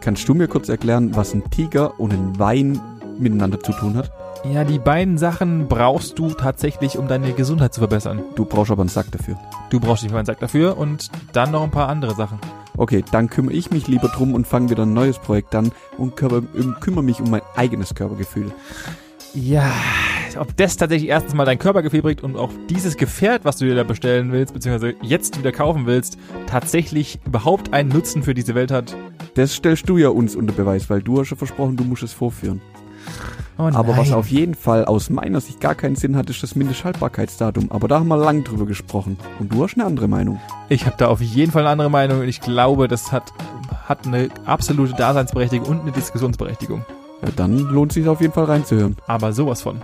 Kannst du mir kurz erklären, was ein Tiger und ein Wein miteinander zu tun hat? Ja, die beiden Sachen brauchst du tatsächlich, um deine Gesundheit zu verbessern. Du brauchst aber einen Sack dafür. Du brauchst nicht mal einen Sack dafür und dann noch ein paar andere Sachen. Okay, dann kümmere ich mich lieber drum und fange wieder ein neues Projekt an und kümmere, kümmere mich um mein eigenes Körpergefühl. Ja ob das tatsächlich erstens mal dein Körpergefühl bringt und auch dieses Gefährt, was du dir da bestellen willst, beziehungsweise jetzt wieder kaufen willst, tatsächlich überhaupt einen Nutzen für diese Welt hat. Das stellst du ja uns unter Beweis, weil du hast ja versprochen, du musst es vorführen. Oh Aber was auf jeden Fall aus meiner Sicht gar keinen Sinn hat, ist das Mindesthaltbarkeitsdatum. Aber da haben wir lang drüber gesprochen. Und du hast eine andere Meinung. Ich habe da auf jeden Fall eine andere Meinung und ich glaube, das hat, hat eine absolute Daseinsberechtigung und eine Diskussionsberechtigung. Ja, dann lohnt es sich auf jeden Fall reinzuhören. Aber sowas von.